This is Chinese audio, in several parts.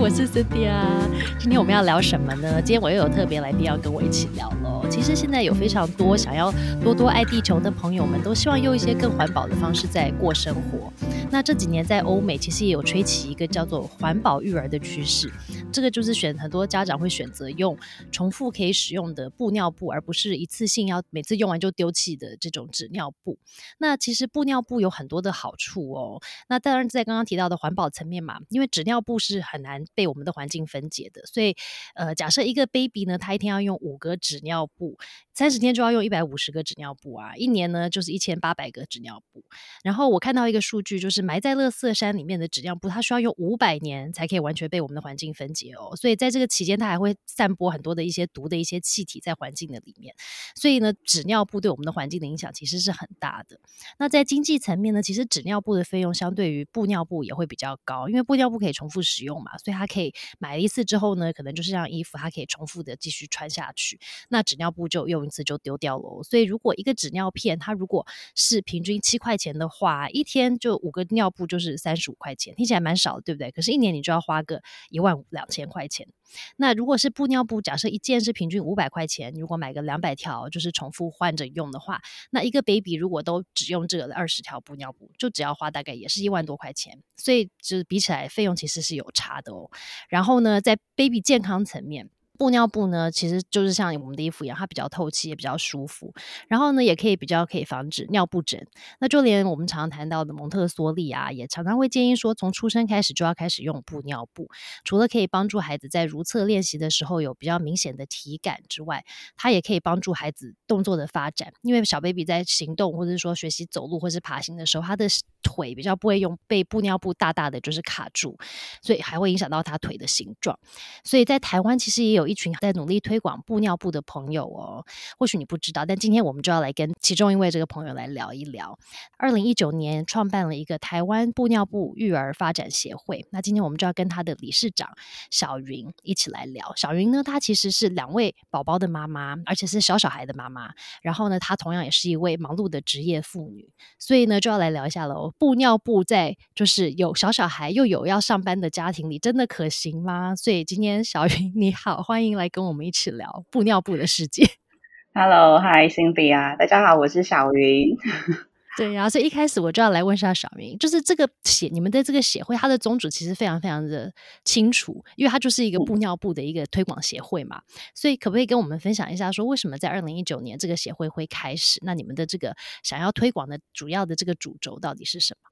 我是 Cindy 啊。今天我们要聊什么呢？今天我又有特别来宾要跟我一起聊喽。其实现在有非常多想要多多爱地球的朋友们，都希望用一些更环保的方式在过生活。那这几年在欧美其实也有吹起一个叫做环保育儿的趋势，这个就是选很多家长会选择用重复可以使用的布尿布，而不是一次性要每次用完就丢弃的这种纸尿布。那其实布尿布有很多的好处哦。那当然在刚刚提到的环保层面嘛，因为纸尿布是很难被我们的环境分解的，所以呃，假设一个 baby 呢，他一天要用五个纸尿布，三十天就要用一百五十个纸尿布啊，一年呢就是一千八百个纸尿布。然后我看到一个数据就是。埋在乐色山里面的纸尿布，它需要用五百年才可以完全被我们的环境分解哦。所以在这个期间，它还会散播很多的一些毒的一些气体在环境的里面。所以呢，纸尿布对我们的环境的影响其实是很大的。那在经济层面呢，其实纸尿布的费用相对于布尿布也会比较高，因为布尿布可以重复使用嘛，所以它可以买一次之后呢，可能就是让衣服它可以重复的继续穿下去。那纸尿布就用一次就丢掉了。所以如果一个纸尿片它如果是平均七块钱的话，一天就五个。尿布就是三十五块钱，听起来蛮少的，对不对？可是，一年你就要花个一万两千块钱。那如果是布尿布，假设一件是平均五百块钱，如果买个两百条，就是重复换着用的话，那一个 baby 如果都只用这个二十条布尿布，就只要花大概也是一万多块钱。所以，就是比起来，费用其实是有差的哦。然后呢，在 baby 健康层面。布尿布呢，其实就是像我们的衣服一样，它比较透气，也比较舒服。然后呢，也可以比较可以防止尿布疹。那就连我们常常谈到的蒙特梭利啊，也常常会建议说，从出生开始就要开始用布尿布。除了可以帮助孩子在如厕练习的时候有比较明显的体感之外，它也可以帮助孩子动作的发展。因为小 baby 在行动或者说学习走路或是爬行的时候，他的腿比较不会用被布尿布大大的就是卡住，所以还会影响到他腿的形状。所以在台湾其实也有。一群在努力推广布尿布的朋友哦，或许你不知道，但今天我们就要来跟其中一位这个朋友来聊一聊。二零一九年创办了一个台湾布尿布育儿发展协会，那今天我们就要跟他的理事长小云一起来聊。小云呢，她其实是两位宝宝的妈妈，而且是小小孩的妈妈。然后呢，她同样也是一位忙碌的职业妇女，所以呢，就要来聊一下喽。布尿布在就是有小小孩又有要上班的家庭里，真的可行吗？所以今天小云你好，欢迎。欢迎来跟我们一起聊布尿布的世界。Hello，Hi，Cindy 啊，大家好，我是小云。对呀，所以一开始我就要来问一下小云，就是这个协你们的这个协会，它的宗旨其实非常非常的清楚，因为它就是一个布尿布的一个推广协会嘛。所以可不可以跟我们分享一下，说为什么在二零一九年这个协会会开始？那你们的这个想要推广的主要的这个主轴到底是什么？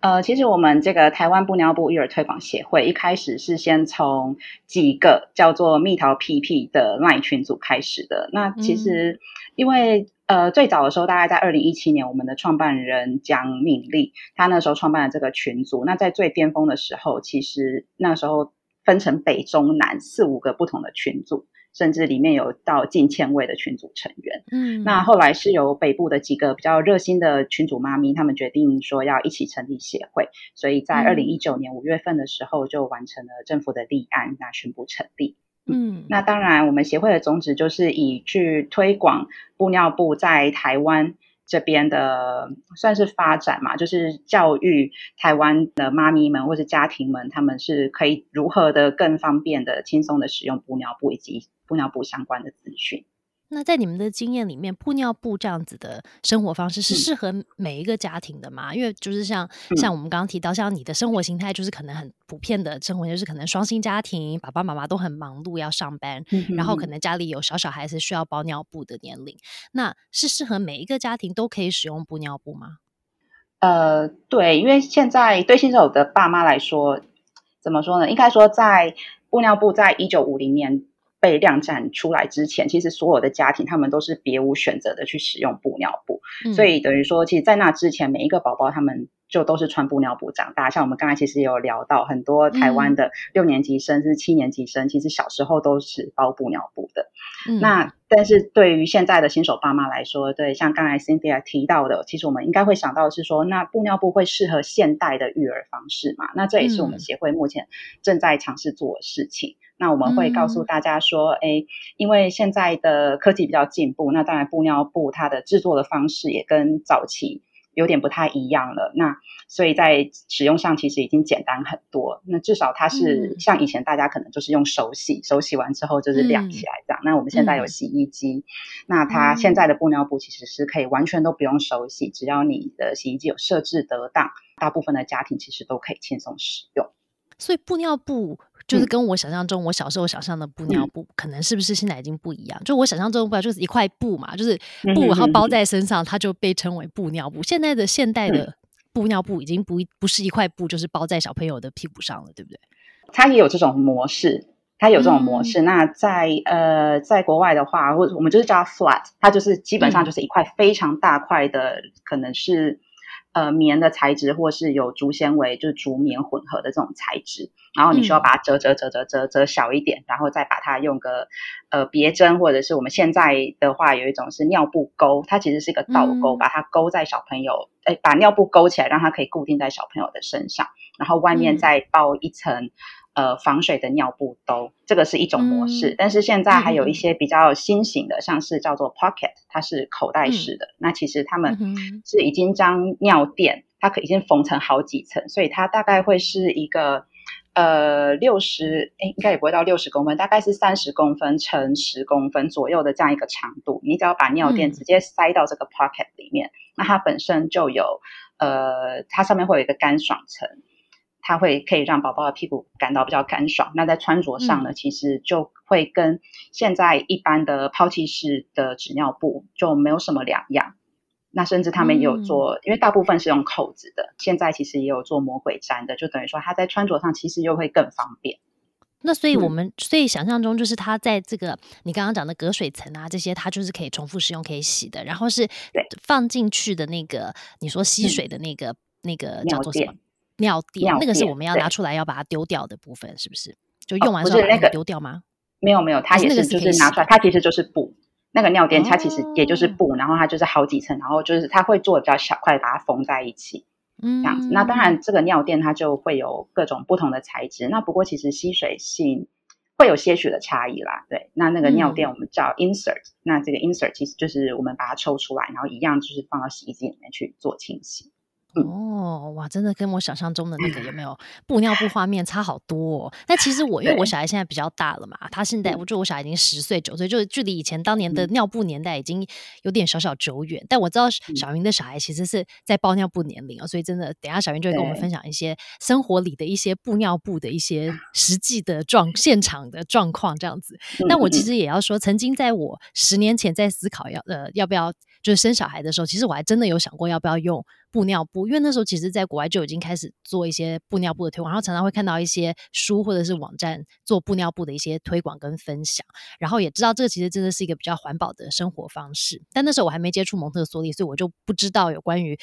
呃，其实我们这个台湾布尿布育儿推广协会一开始是先从几个叫做蜜桃屁屁的 LINE 群组开始的。那其实因为呃最早的时候，大概在二零一七年，我们的创办人蒋敏丽，她那时候创办了这个群组。那在最巅峰的时候，其实那时候分成北中南四五个不同的群组。甚至里面有到近千位的群组成员，嗯，那后来是由北部的几个比较热心的群组妈咪，他们决定说要一起成立协会，所以在二零一九年五月份的时候就完成了政府的立案，那宣布成立。嗯，那当然我们协会的宗旨就是以去推广布尿布在台湾。这边的算是发展嘛，就是教育台湾的妈咪们或是家庭们，他们是可以如何的更方便的、轻松的使用布尿布以及布尿布相关的资讯。那在你们的经验里面，布尿布这样子的生活方式是适合每一个家庭的吗？因为就是像像我们刚刚提到，像你的生活形态就是可能很普遍的生活，就是可能双薪家庭，爸爸妈妈都很忙碌要上班，然后可能家里有小小孩子需要包尿布的年龄，那是适合每一个家庭都可以使用布尿布吗？呃，对，因为现在对新手的爸妈来说，怎么说呢？应该说，在布尿布在一九五零年。被量产出来之前，其实所有的家庭他们都是别无选择的去使用布尿布，所以等于说，其实，在那之前，每一个宝宝他们。就都是穿布尿布长大，像我们刚才其实也有聊到，很多台湾的六年级生是七年级生，其实小时候都是包布尿布的。那但是对于现在的新手爸妈来说，对像刚才 Cynthia 提到的，其实我们应该会想到的是说，那布尿布会适合现代的育儿方式嘛？那这也是我们协会目前正在尝试做的事情。那我们会告诉大家说，哎，因为现在的科技比较进步，那当然布尿布它的制作的方式也跟早期。有点不太一样了。那所以在使用上其实已经简单很多。那至少它是像以前大家可能就是用手洗，手洗完之后就是晾起来这样。那我们现在有洗衣机，那它现在的布尿布其实是可以完全都不用手洗，只要你的洗衣机有设置得当，大部分的家庭其实都可以轻松使用。所以布尿布。就是跟我想象中，我小时候想象的布尿布，可能是不是现在已经不一样？就我想象中的布就是一块布嘛，就是布，然后包在身上，它就被称为布尿布。现在的现代的布尿布已经不不是一块布，就是包在小朋友的屁股上了，对不对？它也有这种模式，它有这种模式。那在呃，在国外的话，或者我们就是叫 flat，它就是基本上就是一块非常大块的，可能是。呃，棉的材质，或是有竹纤维，就是竹棉混合的这种材质，然后你需要把它折折折折折折小一点，然后再把它用个呃别针，或者是我们现在的话有一种是尿布钩，它其实是一个倒钩，把它勾在小朋友，哎，把尿布勾起来，让它可以固定在小朋友的身上，然后外面再包一层。呃，防水的尿布兜，这个是一种模式。但是现在还有一些比较新型的，像是叫做 Pocket，它是口袋式的。那其实他们是已经将尿垫，它可已经缝成好几层，所以它大概会是一个呃六十，哎，应该也不会到六十公分，大概是三十公分乘十公分左右的这样一个长度。你只要把尿垫直接塞到这个 Pocket 里面，那它本身就有呃，它上面会有一个干爽层。它会可以让宝宝的屁股感到比较干爽，那在穿着上呢，其实就会跟现在一般的抛弃式的纸尿布就没有什么两样。那甚至他们也有做，因为大部分是用扣子的，现在其实也有做魔鬼粘的，就等于说它在穿着上其实又会更方便。那所以我们所以想象中就是它在这个你刚刚讲的隔水层啊这些，它就是可以重复使用、可以洗的，然后是放进去的那个你说吸水的那个那个叫做什么？尿垫，那个是我们要拿出来要把它丢掉的部分，是不是？就用完之后把那个丢掉吗？没有没有，它也是就是拿出来，它其实就是布。那个尿垫它其实也就是布，然后它就是好几层，然后就是它会做的比较小块，把它缝在一起，嗯，这样子。那当然，这个尿垫它就会有各种不同的材质。那不过其实吸水性会有些许的差异啦。对，那那个尿垫我们叫 insert，那这个 insert 其实就是我们把它抽出来，然后一样就是放到洗衣机里面去做清洗。哦，哇，真的跟我想象中的那个有没有布尿布画面差好多？哦。那其实我因为我小孩现在比较大了嘛，他现在我觉得我小孩已经十岁九岁，就是距离以前当年的尿布年代已经有点小小久远。但我知道小云的小孩其实是在包尿布年龄哦，所以真的等下小云就会跟我们分享一些生活里的一些布尿布的一些 实际的状现场的状况这样子。但我其实也要说，曾经在我十年前在思考要呃要不要就是生小孩的时候，其实我还真的有想过要不要用。布尿布，因为那时候其实，在国外就已经开始做一些布尿布的推广，然后常常会看到一些书或者是网站做布尿布的一些推广跟分享，然后也知道这个其实真的是一个比较环保的生活方式。但那时候我还没接触蒙特梭利，所以我就不知道有关于。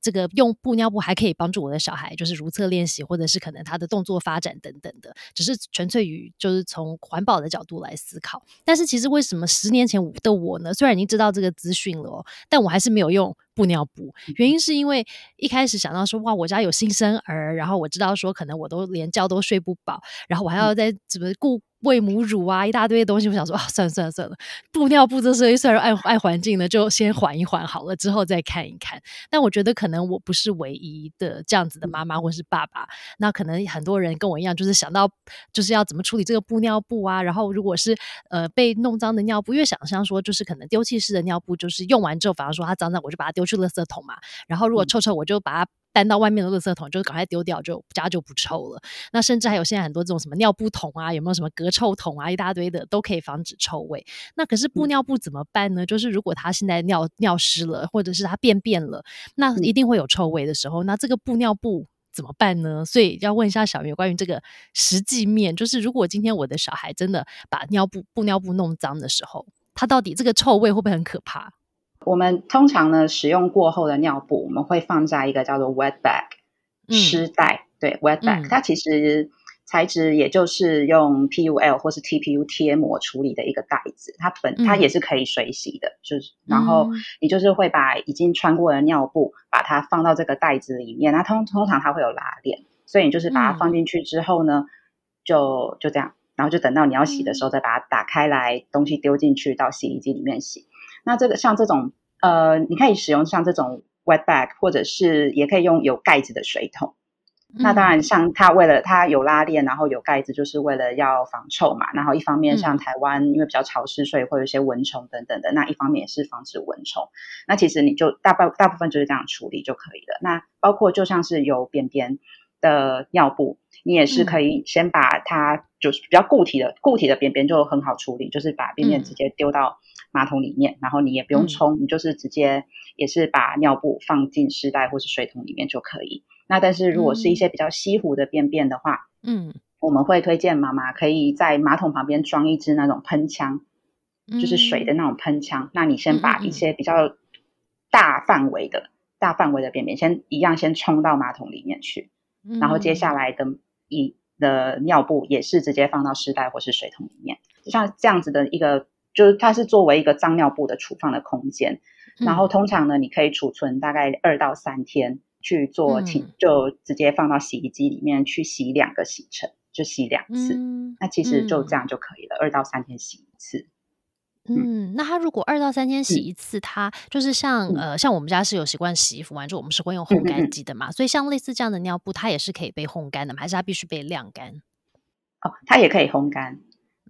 这个用布尿布还可以帮助我的小孩，就是如厕练习，或者是可能他的动作发展等等的，只是纯粹于就是从环保的角度来思考。但是其实为什么十年前的我呢？虽然已经知道这个资讯了哦，但我还是没有用布尿布。原因是因为一开始想到说，哇，我家有新生儿，然后我知道说可能我都连觉都睡不饱，然后我还要在怎么顾。喂母乳啊，一大堆东西，我想说啊，算了算了算了，布尿布这事虽然爱爱环境的，就先缓一缓好了，之后再看一看。但我觉得可能我不是唯一的这样子的妈妈或是爸爸，那可能很多人跟我一样，就是想到就是要怎么处理这个布尿布啊。然后如果是呃被弄脏的尿布，越想象说就是可能丢弃式的尿布，就是用完之后，反而说它脏脏，我就把它丢去垃圾桶嘛。然后如果臭臭，我就把它。搬到外面的垃圾桶，就赶快丢掉，就家就不臭了。那甚至还有现在很多这种什么尿布桶啊，有没有什么隔臭桶啊，一大堆的都可以防止臭味。那可是布尿布怎么办呢？就是如果他现在尿尿湿了，或者是他便便了，那一定会有臭味的时候，那这个布尿布怎么办呢？所以要问一下小明关于这个实际面，就是如果今天我的小孩真的把尿布布尿布弄脏的时候，他到底这个臭味会不会很可怕？我们通常呢，使用过后的尿布，我们会放在一个叫做 wet bag 湿袋，对 wet bag，它其实材质也就是用 PUL 或是 TPU 贴膜处理的一个袋子，它本它也是可以水洗的，就是然后你就是会把已经穿过的尿布，把它放到这个袋子里面，那通通常它会有拉链，所以你就是把它放进去之后呢，就就这样，然后就等到你要洗的时候再把它打开来，东西丢进去到洗衣机里面洗。那这个像这种呃，你可以使用像这种 wet bag，或者是也可以用有盖子的水桶。那当然，像它为了它有拉链，然后有盖子，就是为了要防臭嘛。然后一方面，像台湾因为比较潮湿，所以会有一些蚊虫等等的。那一方面也是防止蚊虫。那其实你就大半大部分就是这样处理就可以了。那包括就像是有便便的尿布，你也是可以先把它就是比较固体的固体的便便就很好处理，就是把便便直接丢到马桶里面，然后你也不用冲，你就是直接也是把尿布放进湿袋或是水桶里面就可以。那但是如果是一些比较稀糊的便便的话，嗯，我们会推荐妈妈可以在马桶旁边装一支那种喷枪，就是水的那种喷枪。那你先把一些比较大范围的大范围的便便先一样先冲到马桶里面去，然后接下来的一的尿布也是直接放到湿袋或是水桶里面，就像这样子的一个，就是它是作为一个脏尿布的储放的空间。然后通常呢，你可以储存大概二到三天。去做清，就直接放到洗衣机里面去洗两个洗程，就洗两次。那其实就这样就可以了，二到三天洗一次。嗯，那它如果二到三天洗一次，它就是像呃，像我们家是有习惯洗衣服完之后，我们是会用烘干机的嘛，所以像类似这样的尿布，它也是可以被烘干的嘛，还是它必须被晾干？哦，它也可以烘干。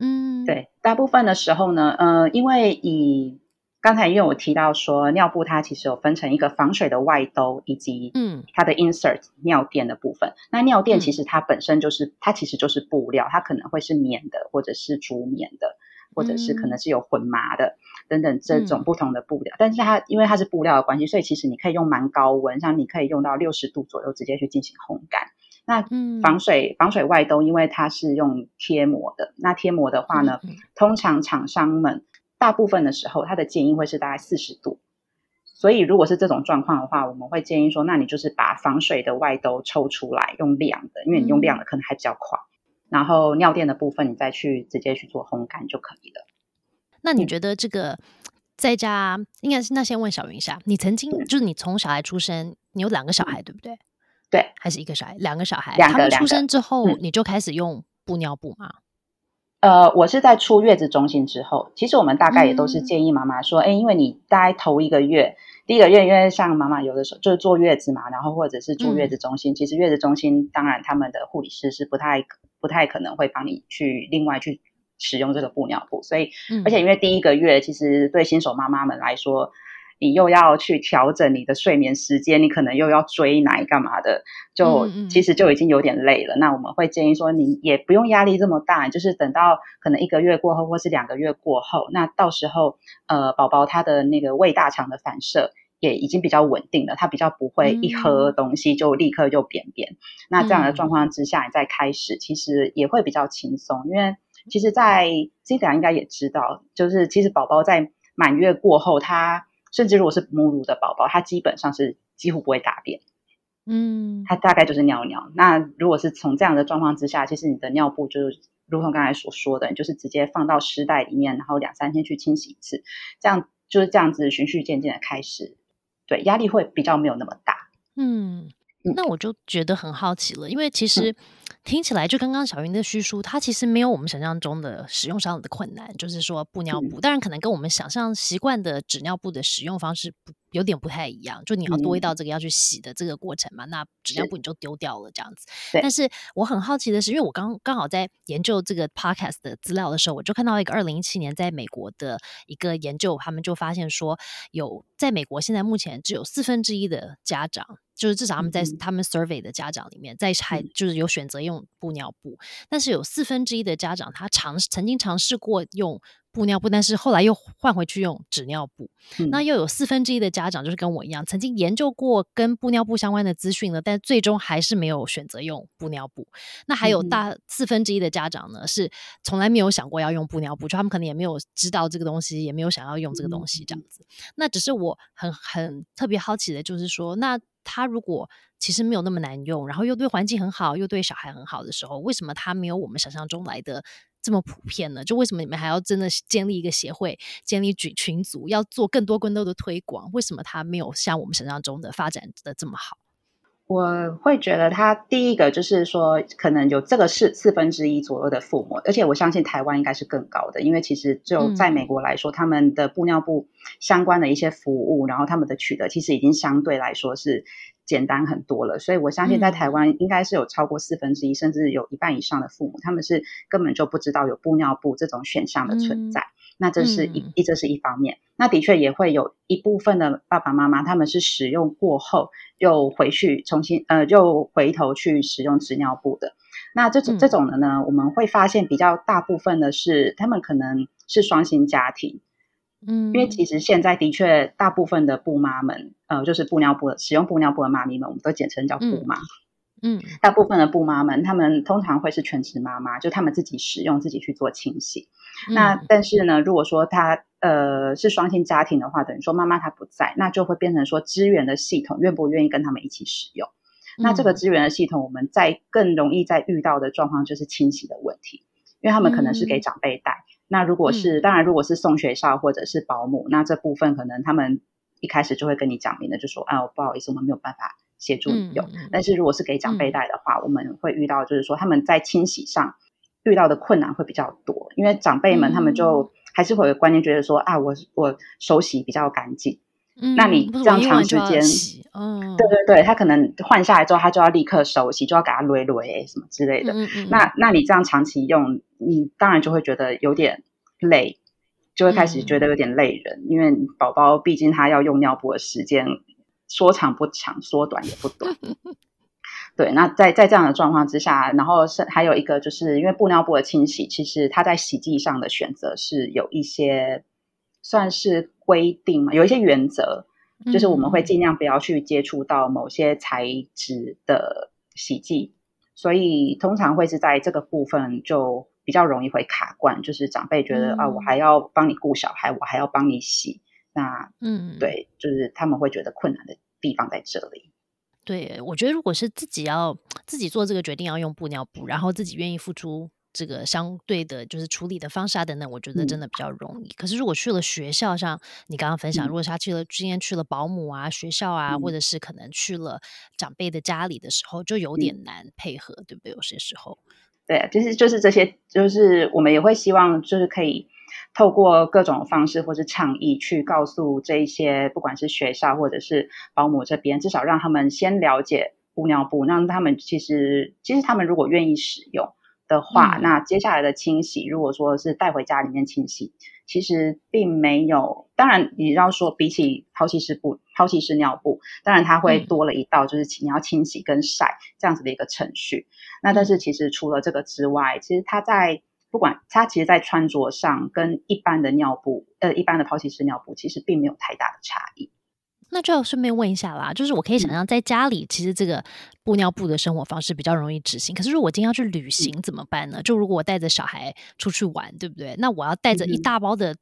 嗯，对，大部分的时候呢，呃，因为以刚才因为我提到说，尿布它其实有分成一个防水的外兜，以及嗯它的 insert 尿垫的部分。那尿垫其实它本身就是它其实就是布料，它可能会是棉的，或者是竹棉的，或者是可能是有混麻的等等这种不同的布料。但是它因为它是布料的关系，所以其实你可以用蛮高温，像你可以用到六十度左右直接去进行烘干。那防水防水外兜，因为它是用贴膜的，那贴膜的话呢，通常厂商们。大部分的时候，它的建议会是大概四十度，所以如果是这种状况的话，我们会建议说，那你就是把防水的外兜抽出来，用晾的，因为你用晾的可能还比较快。然后尿垫的部分，你再去直接去做烘干就可以了。那你觉得这个在家应该是？那先问小云一下，你曾经就是你从小孩出生，你有两个小孩对不对？对，还是一个小孩？两个小孩，他们出生之后你就开始用布尿布吗？呃，我是在出月子中心之后，其实我们大概也都是建议妈妈说，哎，因为你大概头一个月，第一个月，因为像妈妈有的时候就是坐月子嘛，然后或者是住月子中心，其实月子中心当然他们的护理师是不太不太可能会帮你去另外去使用这个布尿布，所以，而且因为第一个月，其实对新手妈妈们来说。你又要去调整你的睡眠时间，你可能又要追奶干嘛的，就其实就已经有点累了。那我们会建议说，你也不用压力这么大，就是等到可能一个月过后，或是两个月过后，那到时候呃，宝宝他的那个胃大肠的反射也已经比较稳定了，他比较不会一喝东西就立刻就便便。那这样的状况之下，你再开始其实也会比较轻松，因为其实，在 C 仔应该也知道，就是其实宝宝在满月过后，他甚至如果是母乳的宝宝，他基本上是几乎不会大便，嗯，他大概就是尿尿。那如果是从这样的状况之下，其实你的尿布就是如同刚才所说的，你就是直接放到湿袋里面，然后两三天去清洗一次，这样就是这样子循序渐进的开始，对，压力会比较没有那么大。嗯，那我就觉得很好奇了，因为其实。听起来就刚刚小云的叙述，它其实没有我们想象中的使用上的困难，就是说布尿布，当然可能跟我们想象习惯的纸尿布的使用方式不。有点不太一样，就你要多一道这个要去洗的这个过程嘛，那纸尿布你就丢掉了这样子。但是我很好奇的是，因为我刚刚好在研究这个 podcast 的资料的时候，我就看到一个二零一七年在美国的一个研究，他们就发现说，有在美国现在目前只有四分之一的家长，就是至少他们在他们 survey 的家长里面，在还就是有选择用布尿布，但是有四分之一的家长他尝曾经尝试过用。布尿布，但是后来又换回去用纸尿布。那又有四分之一的家长就是跟我一样，曾经研究过跟布尿布相关的资讯了，但最终还是没有选择用布尿布。那还有大四分之一的家长呢，是从来没有想过要用布尿布，就他们可能也没有知道这个东西，也没有想要用这个东西这样子。那只是我很很特别好奇的，就是说，那他如果其实没有那么难用，然后又对环境很好，又对小孩很好的时候，为什么他没有我们想象中来的？这么普遍呢？就为什么你们还要真的建立一个协会，建立群群组，要做更多更多的推广？为什么它没有像我们想象中的发展的这么好？我会觉得，他第一个就是说，可能有这个是四分之一左右的父母，而且我相信台湾应该是更高的，因为其实就在美国来说，他们的布尿布相关的一些服务，然后他们的取得其实已经相对来说是简单很多了，所以我相信在台湾应该是有超过四分之一，甚至有一半以上的父母，他们是根本就不知道有布尿布这种选项的存在。那这是一一这是一方面，那的确也会有一部分的爸爸妈妈，他们是使用过后又回去重新呃，又回头去使用纸尿布的。那这种这种的呢，我们会发现比较大部分的是他们可能是双薪家庭，嗯，因为其实现在的确大部分的布妈们，呃，就是布尿布使用布尿布的妈咪们，我们都简称叫布妈。嗯，大部分的布妈们，她们通常会是全职妈妈，就她们自己使用，自己去做清洗。那但是呢，如果说她呃是双薪家庭的话，等于说妈妈她不在，那就会变成说资源的系统愿不愿意跟他们一起使用？那这个资源的系统，我们在更容易在遇到的状况就是清洗的问题，因为他们可能是给长辈带。那如果是当然，如果是送学校或者是保姆，那这部分可能他们一开始就会跟你讲明的，就说啊，不好意思，我们没有办法。协助你用，但是如果是给长辈带的话，我们会遇到就是说他们在清洗上遇到的困难会比较多，因为长辈们他们就还是会有观念，觉得说啊，我我手洗比较干净，那你这样长时间，嗯，对对对，他可能换下来之后，他就要立刻手洗，就要给他捋捋什么之类的，那那你这样长期用，你当然就会觉得有点累，就会开始觉得有点累人，因为宝宝毕竟他要用尿布的时间。说长不长，说短也不短。对，那在在这样的状况之下，然后是还有一个，就是因为布尿布的清洗，其实它在洗剂上的选择是有一些算是规定嘛，有一些原则，就是我们会尽量不要去接触到某些材质的洗剂，所以通常会是在这个部分就比较容易会卡关，就是长辈觉得啊，我还要帮你顾小孩，我还要帮你洗。那嗯，对，就是他们会觉得困难的地方在这里。对，我觉得如果是自己要自己做这个决定要用布尿布，然后自己愿意付出这个相对的，就是处理的方式啊等等，我觉得真的比较容易。可是如果去了学校，像你刚刚分享，如果他去了今天去了保姆啊学校啊，或者是可能去了长辈的家里的时候，就有点难配合，对不对？有些时候，对，就是就是这些，就是我们也会希望就是可以。透过各种方式或是倡议去告诉这一些，不管是学校或者是保姆这边，至少让他们先了解布尿布，让他们其实其实他们如果愿意使用的话，那接下来的清洗，如果说是带回家里面清洗，其实并没有。当然你要说比起抛弃式布、抛弃式尿布，当然它会多了一道，就是你要清洗跟晒这样子的一个程序。那但是其实除了这个之外，其实它在不管它其实，在穿着上跟一般的尿布，呃，一般的抛弃式尿布，其实并没有太大的差异。那就要顺便问一下啦，就是我可以想象，在家里其实这个布尿布的生活方式比较容易执行。可是如果今天要去旅行怎么办呢？就如果我带着小孩出去玩，对不对？那我要带着一大包的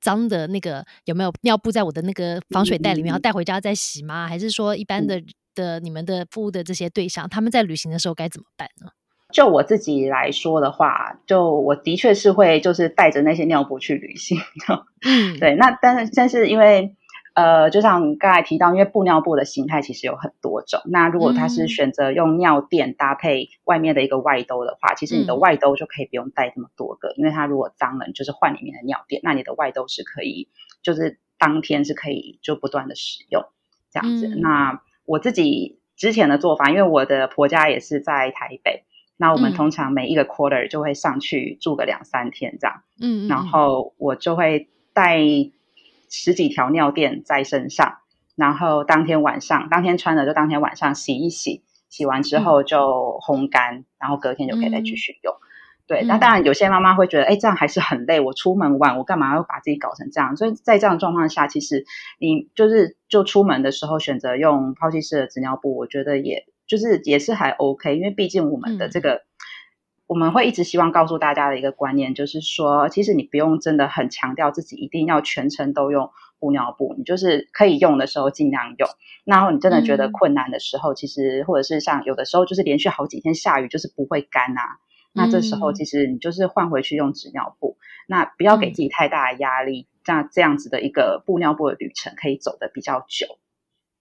脏的那个有没有尿布在我的那个防水袋里面，要带回家再洗吗？还是说一般的的你们的服务的这些对象，他们在旅行的时候该怎么办呢？就我自己来说的话，就我的确是会就是带着那些尿布去旅行。嗯，对。那但是但是因为呃，就像刚才提到，因为布尿布的形态其实有很多种。那如果它是选择用尿垫搭配外面的一个外兜的话，其实你的外兜就可以不用带这么多个，因为它如果脏了，就是换里面的尿垫，那你的外兜是可以就是当天是可以就不断的使用这样子。那我自己之前的做法，因为我的婆家也是在台北。那我们通常每一个 quarter 就会上去住个两三天这样，嗯，然后我就会带十几条尿垫在身上，然后当天晚上当天穿的就当天晚上洗一洗，洗完之后就烘干，然后隔天就可以再继续用。对，那当然有些妈妈会觉得，哎，这样还是很累，我出门晚，我干嘛要把自己搞成这样？所以在这样状况下，其实你就是就出门的时候选择用抛弃式的纸尿布，我觉得也。就是也是还 OK，因为毕竟我们的这个，我们会一直希望告诉大家的一个观念，就是说，其实你不用真的很强调自己一定要全程都用布尿布，你就是可以用的时候尽量用。然后你真的觉得困难的时候，其实或者是像有的时候就是连续好几天下雨，就是不会干啊。那这时候其实你就是换回去用纸尿布，那不要给自己太大的压力，这样这样子的一个布尿布的旅程可以走得比较久。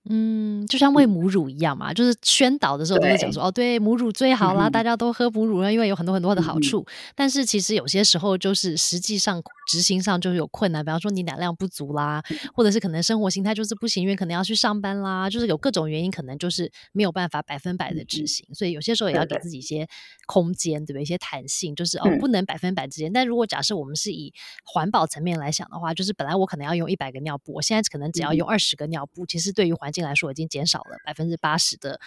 嗯，就像喂母乳一样嘛，就是宣导的时候都会讲说，哦，对，母乳最好啦，大家都喝母乳啊，因为有很多很多的好处。但是其实有些时候就是实际上执行上就是有困难，比方说你奶量不足啦，或者是可能生活形态就是不行，因为可能要去上班啦，就是有各种原因，可能就是没有办法百分百的执行。所以有些时候也要给自己一些空间，对不对？一些弹性，就是哦，不能百分百执行。但如果假设我们是以环保层面来想的话，就是本来我可能要用一百个尿布，我现在可能只要用二十个尿布，其实对于环境来说已经减少了百分之八十的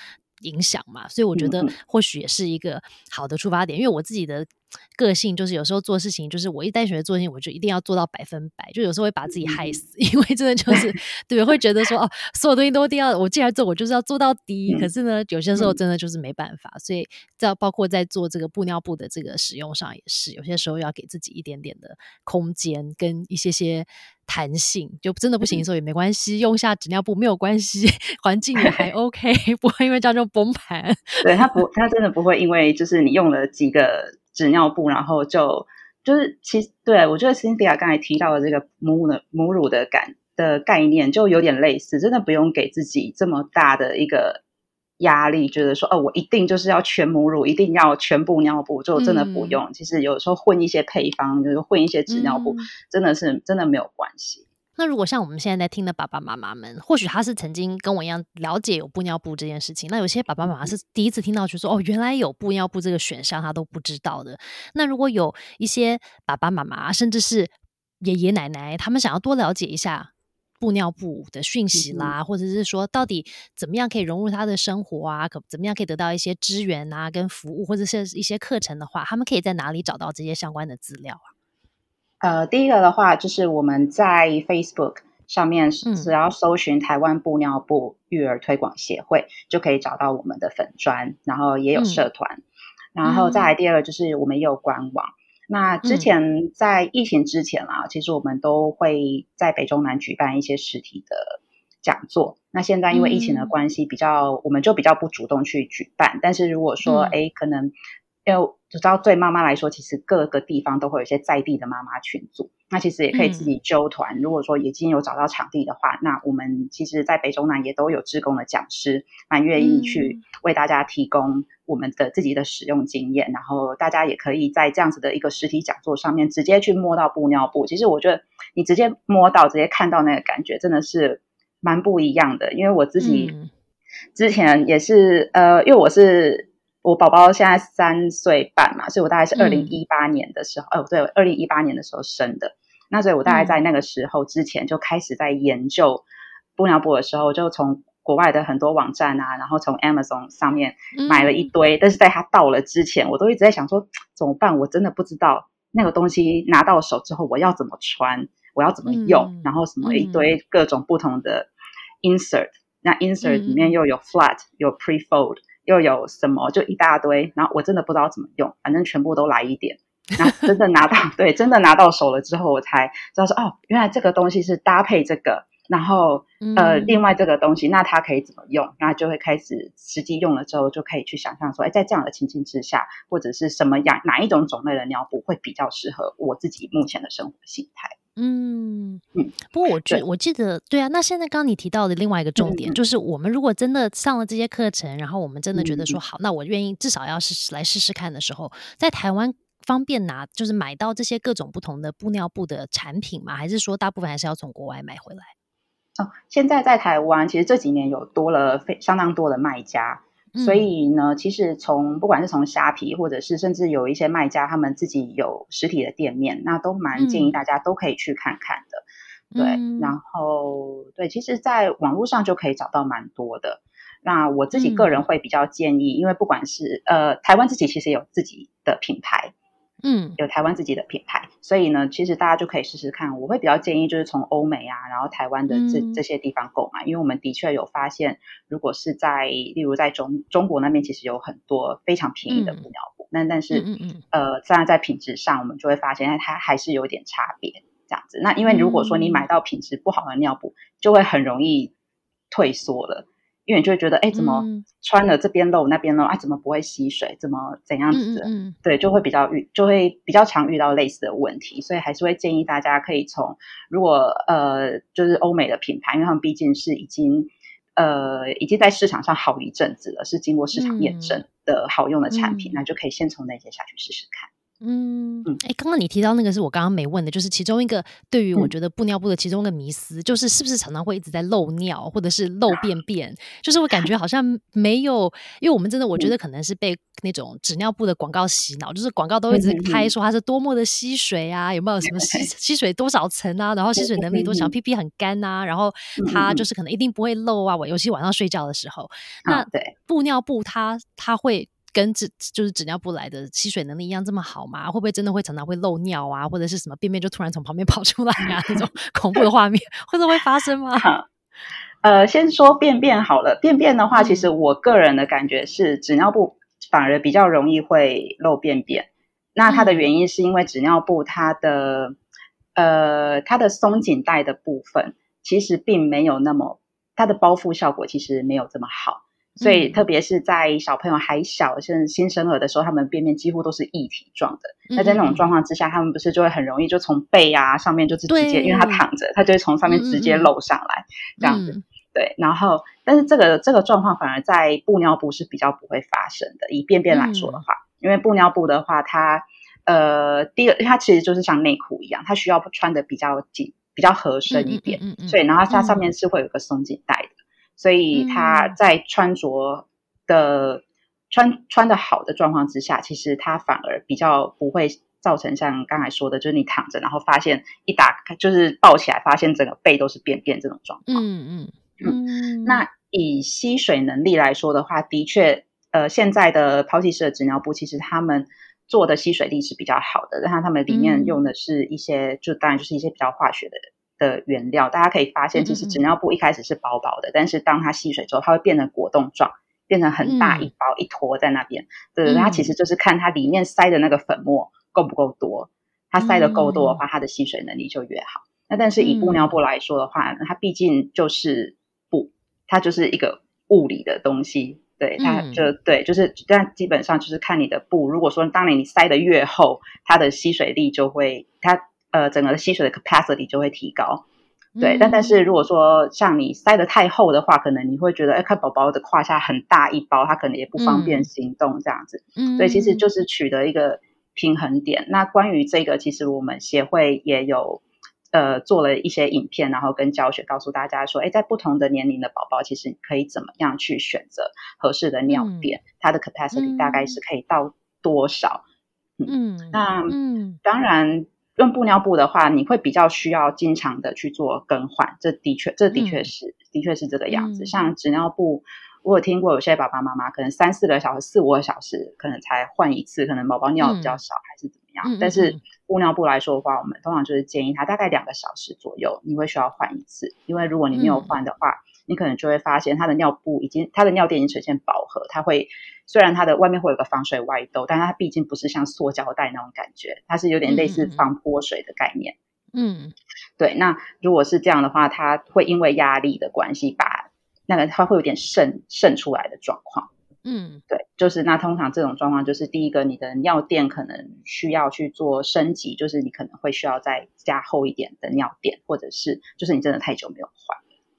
影响嘛，所以我觉得或许也是一个好的出发点。因为我自己的个性就是有时候做事情，就是我一旦选择做事情，我就一定要做到百分百，就有时候会把自己害死，因为真的就 是对，会觉得说哦，所有东西都一定要我既然做，我就是要做到底。可是呢，有些时候真的就是没办法，所以在包括在做这个布尿布的这个使用上也是，有些时候要给自己一点点的空间跟一些些。弹性就真的不行的时候也没关系，用一下纸尿布没有关系，环境也还 OK，不会因为这样就崩盘。对，它不，它真的不会因为就是你用了几个纸尿布，然后就就是其实对我觉得 Cynthia 刚才提到的这个母乳的母乳的感的概念就有点类似，真的不用给自己这么大的一个。压力，觉得说哦，我一定就是要全母乳，一定要全部尿布，就真的不用。其实有时候混一些配方，就是混一些纸尿布，真的是真的没有关系。那如果像我们现在在听的爸爸妈妈们，或许他是曾经跟我一样了解有布尿布这件事情，那有些爸爸妈妈是第一次听到，就说哦，原来有布尿布这个选项，他都不知道的。那如果有一些爸爸妈妈，甚至是爷爷奶奶，他们想要多了解一下。布尿布的讯息啦，或者是说到底怎么样可以融入他的生活啊？可怎么样可以得到一些资源啊，跟服务或者是一些课程的话，他们可以在哪里找到这些相关的资料啊？呃，第一个的话就是我们在 Facebook 上面只要搜寻台湾布尿布育儿推广协会，就可以找到我们的粉砖，然后也有社团。然后再来第二个就是我们也有官网。那之前在疫情之前啦，其实我们都会在北中南举办一些实体的讲座。那现在因为疫情的关系，比较我们就比较不主动去举办。但是如果说，哎，可能因为知道对妈妈来说，其实各个地方都会有一些在地的妈妈群组，那其实也可以自己揪团。如果说已经有找到场地的话，那我们其实，在北中南也都有志工的讲师，蛮愿意去为大家提供。我们的自己的使用经验，然后大家也可以在这样子的一个实体讲座上面直接去摸到布尿布。其实我觉得你直接摸到、直接看到那个感觉真的是蛮不一样的。因为我自己之前也是，呃，因为我是我宝宝现在三岁半嘛，所以我大概是二零一八年的时候，哦，对，二零一八年的时候生的。那所以我大概在那个时候之前就开始在研究布尿布的时候，就从。国外的很多网站啊，然后从 Amazon 上面买了一堆，但是在它到了之前，我都一直在想说怎么办？我真的不知道那个东西拿到手之后我要怎么穿，我要怎么用，然后什么一堆各种不同的 insert，那 insert 里面又有 flat，有 prefold，又有什么就一大堆，然后我真的不知道怎么用，反正全部都来一点。然后真的拿到，对，真的拿到手了之后，我才知道说哦，原来这个东西是搭配这个。然后，呃，另外这个东西，那它可以怎么用？那就会开始实际用了之后，就可以去想象说，哎，在这样的情境之下，或者是什么样哪一种种类的尿布会比较适合我自己目前的生活形态？嗯嗯。不过我觉我记得，对啊。那现在刚刚你提到的另外一个重点，就是我们如果真的上了这些课程，然后我们真的觉得说好，那我愿意至少要试来试试看的时候，在台湾方便拿，就是买到这些各种不同的布尿布的产品吗？还是说大部分还是要从国外买回来？哦，现在在台湾，其实这几年有多了非相当多的卖家，所以呢，其实从不管是从虾皮，或者是甚至有一些卖家，他们自己有实体的店面，那都蛮建议大家都可以去看看的。对，然后对，其实，在网络上就可以找到蛮多的。那我自己个人会比较建议，因为不管是呃，台湾自己其实有自己的品牌。嗯，有台湾自己的品牌，所以呢，其实大家就可以试试看。我会比较建议就是从欧美啊，然后台湾的这这些地方购买，因为我们的确有发现，如果是在例如在中中国那边，其实有很多非常便宜的布尿布，那但是嗯呃，当然在品质上，我们就会发现它还是有点差别这样子。那因为如果说你买到品质不好的尿布，就会很容易退缩了。因为你就会觉得，哎，怎么穿了这边漏那边漏啊？怎么不会吸水？怎么怎样子的？对，就会比较遇，就会比较常遇到类似的问题。所以还是会建议大家可以从，如果呃，就是欧美的品牌，因为他们毕竟是已经呃已经在市场上好一阵子了，是经过市场验证的好用的产品，那就可以先从那些下去试试看。嗯，哎，刚刚你提到那个是我刚刚没问的，就是其中一个对于我觉得布尿布的其中一个迷思，就是是不是常常会一直在漏尿或者是漏便便？就是我感觉好像没有，因为我们真的我觉得可能是被那种纸尿布的广告洗脑，就是广告都一直拍说它是多么的吸水啊，有没有什么 吸吸水多少层啊，然后吸水能力多强，屁屁很干啊，然后它就是可能一定不会漏啊，我尤其晚上睡觉的时候，那对。布尿布它它会。跟纸就是纸尿布来的吸水能力一样这么好吗？会不会真的会常常会漏尿啊，或者是什么便便就突然从旁边 跑出来啊？那种 恐怖的画面，或者会发生吗？呃，先说便便好了。便便的话，其实我个人的感觉是，纸尿布反而比较容易会漏便便。那它的原因是因为纸尿布它的呃它的松紧带的部分，其实并没有那么它的包覆效果其实没有这么好。所以，特别是在小朋友还小，甚至新生儿的时候，他们便便几乎都是液体状的。那在那种状况之下，他们不是就会很容易就从背啊上面就是直接，因为他躺着，他就会从上面直接漏上来，这样子。对，然后，但是这个这个状况反而在布尿布是比较不会发生的。以便便来说的话，因为布尿布的话，它呃，第一个它其实就是像内裤一样，它需要穿的比较紧、比较合身一点，所以然后它上面是会有一个松紧带的。所以他在穿着的穿穿的好的状况之下，其实他反而比较不会造成像刚才说的，就是你躺着，然后发现一打开就是抱起来，发现整个背都是便便这种状况。嗯嗯嗯。那以吸水能力来说的话，的确，呃，现在的抛弃式的纸尿布，其实他们做的吸水力是比较好的，但他们里面用的是一些，就当然就是一些比较化学的。的原料，大家可以发现，其实纸尿布一开始是薄薄的，但是当它吸水之后，它会变成果冻状，变成很大一包一坨在那边。对，它其实就是看它里面塞的那个粉末够不够多，它塞的够多的话，它的吸水能力就越好。那但是以布尿布来说的话，它毕竟就是布，它就是一个物理的东西，对，它就对，就是但基本上就是看你的布，如果说当你塞的越厚，它的吸水力就会它。呃，整个吸水的 capacity 就会提高，对。但但是如果说像你塞得太厚的话，可能你会觉得，哎，看宝宝的胯下很大一包，他可能也不方便行动这样子。嗯。所以其实就是取得一个平衡点。那关于这个，其实我们协会也有呃做了一些影片，然后跟教学告诉大家说，哎，在不同的年龄的宝宝，其实可以怎么样去选择合适的尿垫，它的 capacity 大概是可以到多少？嗯。那嗯，当然。用布尿布的话，你会比较需要经常的去做更换，这的确，这的确是，的确是这个样子。像纸尿布，我有听过有些爸爸妈妈可能三四个小时、四五个小时可能才换一次，可能宝宝尿比较少还是怎么样。但是布尿布来说的话，我们通常就是建议他大概两个小时左右，你会需要换一次，因为如果你没有换的话。你可能就会发现，它的尿布已经，它的尿垫已经呈现饱和。它会虽然它的外面会有个防水外兜，但它毕竟不是像塑胶袋那种感觉，它是有点类似防泼水的概念。嗯，对。那如果是这样的话，它会因为压力的关系，把那个它会有点渗渗出来的状况。嗯，对，就是那通常这种状况，就是第一个，你的尿垫可能需要去做升级，就是你可能会需要再加厚一点的尿垫，或者是就是你真的太久没有换。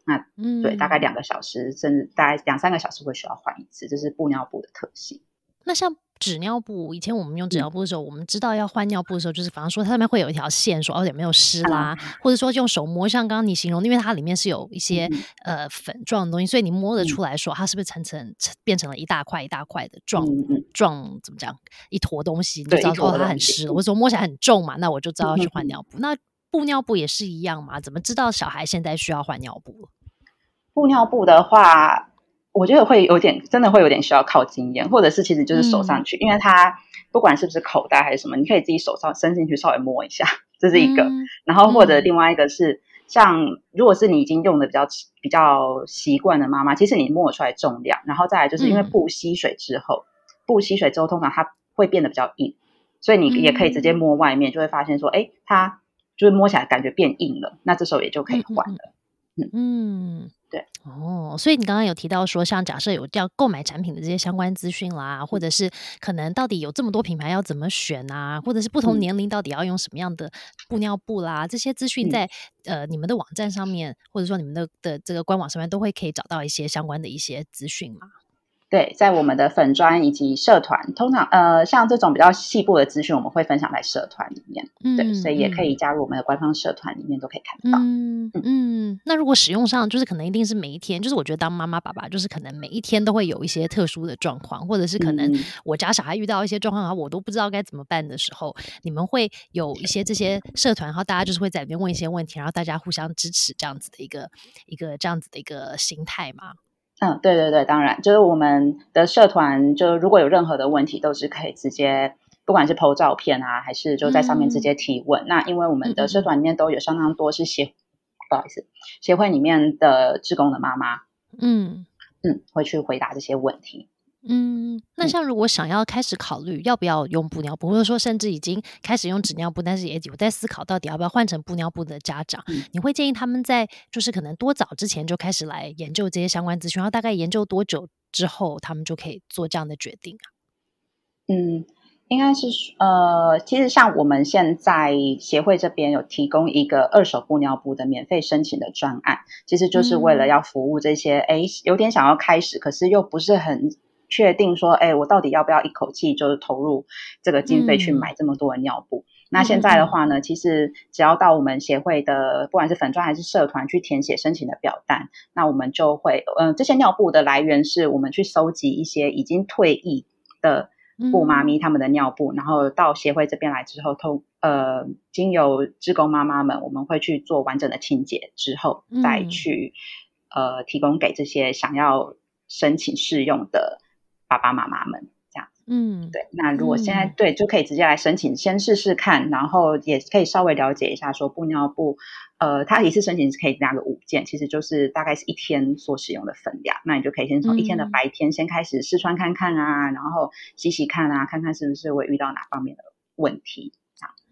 那嗯，对，大概两个小时，甚至大概两三个小时会需要换一次，这是布尿布的特性。那像纸尿布，以前我们用纸尿布的时候，我们知道要换尿布的时候，就是比方说它上面会有一条线，说哦有没有湿啦，或者说用手摸，像刚刚你形容，因为它里面是有一些呃粉状的东西，所以你摸得出来说它是不是层层变成了一大块一大块的状状怎么讲一坨东西，你就知道说它很湿，或者说摸起来很重嘛，那我就知道要去换尿布。那布尿布也是一样嘛？怎么知道小孩现在需要换尿布了？布尿布的话，我觉得会有点，真的会有点需要靠经验，或者是其实就是手上去，因为它不管是不是口袋还是什么，你可以自己手上伸进去稍微摸一下，这是一个。然后或者另外一个是，像如果是你已经用的比较比较习惯的妈妈，其实你摸出来重量，然后再来就是因为布吸水之后，布吸水之后通常它会变得比较硬，所以你也可以直接摸外面，就会发现说，哎，它就是摸起来感觉变硬了，那这时候也就可以换了。嗯。对，哦，所以你刚刚有提到说，像假设有要购买产品的这些相关资讯啦，或者是可能到底有这么多品牌要怎么选啊，或者是不同年龄到底要用什么样的布尿布啦，这些资讯在呃你们的网站上面，或者说你们的的这个官网上面都会可以找到一些相关的一些资讯吗？对，在我们的粉专以及社团，通常呃，像这种比较细部的资讯，我们会分享在社团里面。嗯，对，所以也可以加入我们的官方社团里面，都可以看到。嗯嗯，那如果使用上，就是可能一定是每一天，就是我觉得当妈妈爸爸，就是可能每一天都会有一些特殊的状况，或者是可能我家小孩遇到一些状况，然后我都不知道该怎么办的时候，你们会有一些这些社团，然后大家就是会在里面问一些问题，然后大家互相支持这样子的一个一个这样子的一个心态吗？嗯，对对对，当然，就是我们的社团，就如果有任何的问题，都是可以直接，不管是 PO 照片啊，还是就在上面直接提问。那因为我们的社团里面都有相当多是协，不好意思，协会里面的职工的妈妈，嗯嗯，会去回答这些问题。嗯，那像如果想要开始考虑要不要用布尿布，或者说甚至已经开始用纸尿布，但是也有在思考到底要不要换成布尿布的家长，你会建议他们在就是可能多早之前就开始来研究这些相关资讯，然后大概研究多久之后，他们就可以做这样的决定啊？嗯，应该是呃，其实像我们现在协会这边有提供一个二手布尿布的免费申请的专案，其实就是为了要服务这些哎有点想要开始，可是又不是很。确定说，哎，我到底要不要一口气就是投入这个经费去买这么多的尿布？那现在的话呢，其实只要到我们协会的，不管是粉砖还是社团去填写申请的表单，那我们就会，嗯，这些尿布的来源是我们去收集一些已经退役的布妈咪他们的尿布，然后到协会这边来之后，通呃，经由志工妈妈们，我们会去做完整的清洁之后，再去呃提供给这些想要申请试用的。爸爸妈妈们这样子，嗯，对。那如果现在对，就可以直接来申请，先试试看，然后也可以稍微了解一下，说布尿布，呃，它一次申请是可以拿个五件，其实就是大概是一天所使用的分量。那你就可以先从一天的白天先开始试穿看看啊，然后洗洗看啊，看看是不是会遇到哪方面的问题。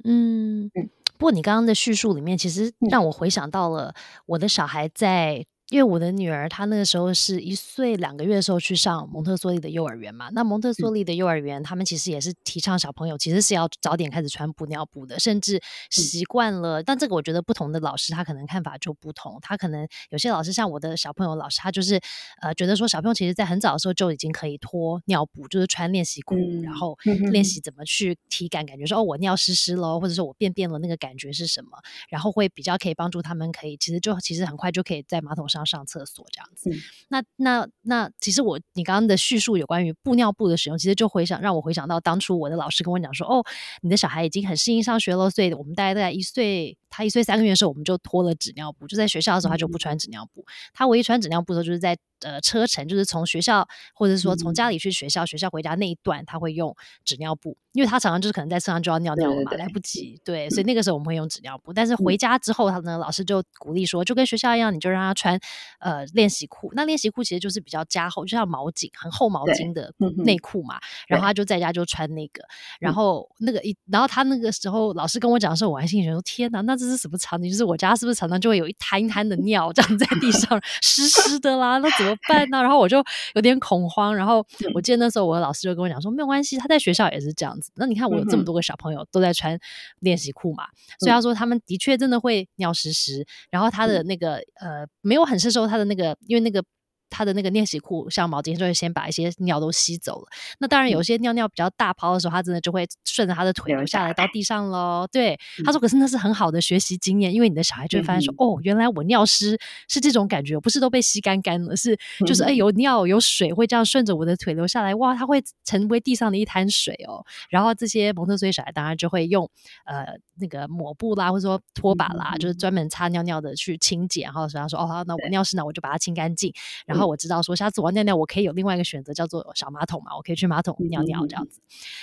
嗯。不过你刚刚的叙述里面，其实让我回想到了我的小孩在。因为我的女儿她那个时候是一岁两个月的时候去上蒙特梭利的幼儿园嘛，那蒙特梭利的幼儿园他们其实也是提倡小朋友其实是要早点开始穿布尿布的，甚至习惯了。但这个我觉得不同的老师他可能看法就不同，他可能有些老师像我的小朋友老师，他就是呃觉得说小朋友其实在很早的时候就已经可以脱尿布，就是穿练习裤，然后练习怎么去体感，感觉说哦我尿湿湿了，或者说我便便了那个感觉是什么，然后会比较可以帮助他们可以其实就其实很快就可以在马桶上。要上厕所这样子，那那那，其实我你刚刚的叙述有关于布尿布的使用，其实就回想让我回想到当初我的老师跟我讲说，哦，你的小孩已经很适应上学了，所以我们大概在一岁。他一岁三个月的时候，我们就脱了纸尿布，就在学校的时候他就不穿纸尿布。他唯一穿纸尿布的时候，就是在呃车程，就是从学校或者说从家里去学校，学校回家那一段，他会用纸尿布，因为他常常就是可能在车上就要尿尿了嘛，来不及。对，所以那个时候我们会用纸尿布。但是回家之后，他呢老师就鼓励说，就跟学校一样，你就让他穿呃练习裤。那练习裤其实就是比较加厚，就像毛巾很厚毛巾的内裤嘛。然后他就在家就穿那个，然后那个一，然后他那个时候老师跟我讲的时候，我还心里觉得天哪，那。这是什么场景？就是我家是不是常常就会有一滩一滩的尿 这样在地上湿湿的啦？那怎么办呢？然后我就有点恐慌。然后我记得那时候我的老师就跟我讲说，没有关系，他在学校也是这样子。那你看我有这么多个小朋友都在穿练习裤嘛，所以他说他们的确真的会尿湿湿。然后他的那个呃没有很湿时候，他的那个因为那个。他的那个练习裤像毛巾，就会先把一些尿都吸走了。那当然，有些尿尿比较大泡的时候，他真的就会顺着他的腿流下来到地上喽。对，他说：“可是那是很好的学习经验，因为你的小孩就会发现说，哦，原来我尿湿是这种感觉，不是都被吸干干了，是就是哎有尿有水会这样顺着我的腿流下来，哇，它会成为地上的一滩水哦。然后这些蒙特梭利小孩当然就会用呃那个抹布啦，或者说拖把啦，就是专门擦尿尿的去清洁。然后所以他说，哦，好，那我尿湿呢，我就把它清干净，然后。然后我知道说，下次我要尿尿，我可以有另外一个选择，叫做小马桶嘛，我可以去马桶尿尿这样子。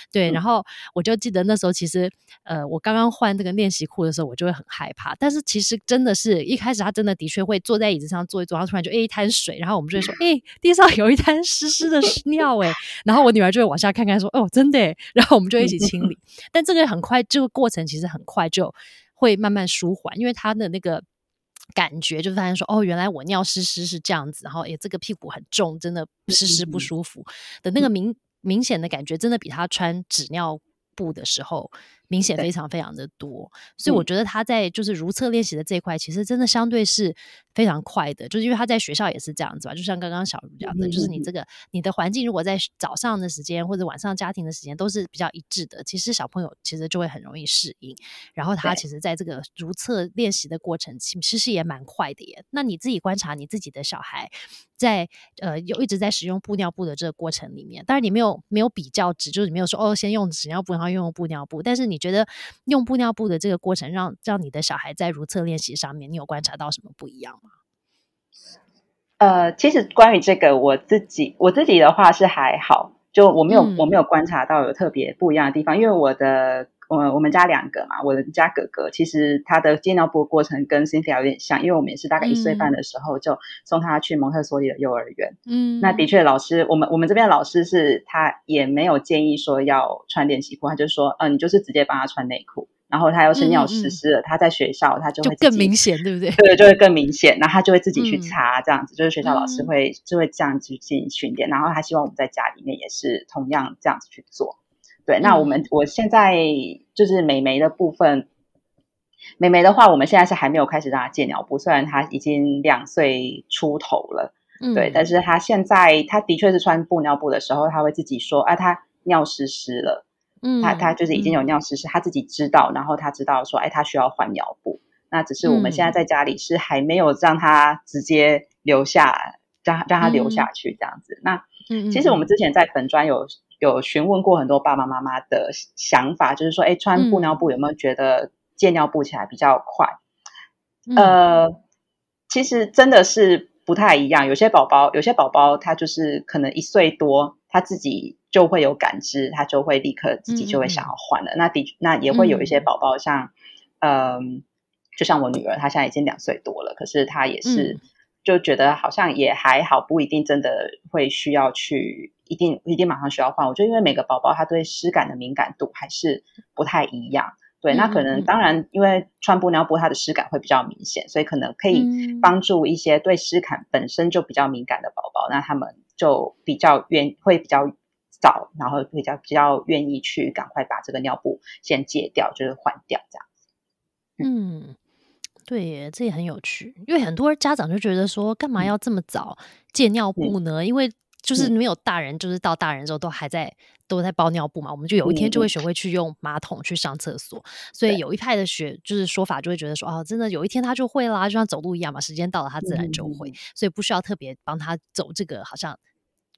对，然后我就记得那时候，其实呃，我刚刚换这个练习裤的时候，我就会很害怕。但是其实真的是一开始，他真的的确会坐在椅子上坐一坐，然后突然就诶一滩水，然后我们就会说，诶地上有一滩湿湿的尿诶。然后我女儿就会往下看看说，哦真的，然后我们就一起清理。但这个很快，这个过程其实很快就会慢慢舒缓，因为它的那个。感觉，就发现说，哦，原来我尿湿湿是这样子，然后也这个屁股很重，真的湿湿不舒服的那个明明显的感觉，真的比他穿纸尿布的时候。明显非常非常的多，所以我觉得他在就是如厕练习的这一块，其实真的相对是非常快的，就是因为他在学校也是这样子吧，就像刚刚小茹讲的，就是你这个你的环境如果在早上的时间或者晚上家庭的时间都是比较一致的，其实小朋友其实就会很容易适应，然后他其实在这个如厕练习的过程，其实也蛮快的耶。那你自己观察你自己的小孩，在呃有一直在使用布尿布的这个过程里面，当然你没有没有比较值，就是你没有说哦先用纸尿布然后用布尿布，但是你。你觉得用布尿布的这个过程，让让你的小孩在如厕练习上面，你有观察到什么不一样吗？呃，其实关于这个，我自己我自己的话是还好，就我没有我没有观察到有特别不一样的地方，因为我的。我我们家两个嘛，我的家哥哥其实他的接尿布过程跟 Cynthia 有点像，因为我们也是大概一岁半的时候就送他去蒙特梭利的幼儿园。嗯，那的确老师，我们我们这边的老师是他也没有建议说要穿练习裤，他就说，嗯，你就是直接帮他穿内裤，然后他要是尿湿湿了，他在学校他就会更明显，对不对？对，就会更明显，然后他就会自己去擦，这样子就是学校老师会就会这样子进行训练，然后他希望我们在家里面也是同样这样子去做。对，那我们我现在就是美眉的部分，美眉的话，我们现在是还没有开始让她戒尿布，虽然她已经两岁出头了，对，但是她现在她的确是穿布尿布的时候，她会自己说，啊，她尿湿湿了，嗯，她她就是已经有尿湿湿，她自己知道，然后她知道说，哎，她需要换尿布，那只是我们现在在家里是还没有让她直接留下，让让她留下去这样子。那其实我们之前在粉砖有。有询问过很多爸爸妈妈的想法，就是说，哎，穿布尿布有没有觉得戒尿布起来比较快？呃，其实真的是不太一样。有些宝宝，有些宝宝他就是可能一岁多，他自己就会有感知，他就会立刻自己就会想要换了。那的那也会有一些宝宝，像嗯，就像我女儿，她现在已经两岁多了，可是她也是。就觉得好像也还好，不一定真的会需要去，一定一定马上需要换。我觉得因为每个宝宝他对湿感的敏感度还是不太一样，对，那可能当然因为穿布尿布它的湿感会比较明显，所以可能可以帮助一些对湿感本身就比较敏感的宝宝，那他们就比较愿会比较早，然后比较比较愿意去赶快把这个尿布先戒掉，就是换掉这样子。嗯。对耶，这也很有趣，因为很多家长就觉得说，干嘛要这么早借尿布呢？因为就是没有大人，就是到大人之后都还在都在包尿布嘛，我们就有一天就会学会去用马桶去上厕所。所以有一派的学就是说法，就会觉得说，哦，真的有一天他就会啦，就像走路一样嘛，时间到了他自然就会，所以不需要特别帮他走这个，好像。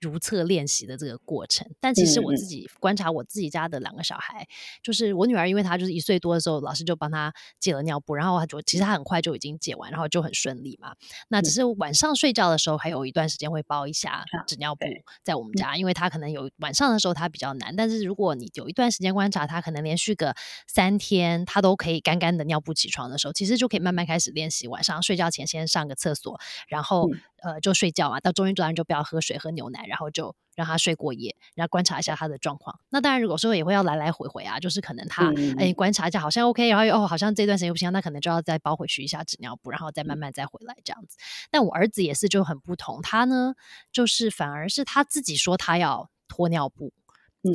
如厕练习的这个过程，但其实我自己观察我自己家的两个小孩，就是我女儿，因为她就是一岁多的时候，老师就帮她戒了尿布，然后她就其实她很快就已经戒完，然后就很顺利嘛。那只是晚上睡觉的时候，还有一段时间会包一下纸尿布。在我们家，因为她可能有晚上的时候她比较难，但是如果你有一段时间观察她，可能连续个三天她都可以干干的尿布起床的时候，其实就可以慢慢开始练习，晚上睡觉前先上个厕所，然后。呃，就睡觉嘛，到中间段就不要喝水、喝牛奶，然后就让他睡过夜，然后观察一下他的状况。那当然，如果说也会要来来回回啊，就是可能他哎观察一下，好像 OK，然后哦，好像这段时间不行，那可能就要再包回去一下纸尿布，然后再慢慢再回来这样子。但我儿子也是就很不同，他呢就是反而是他自己说他要脱尿布。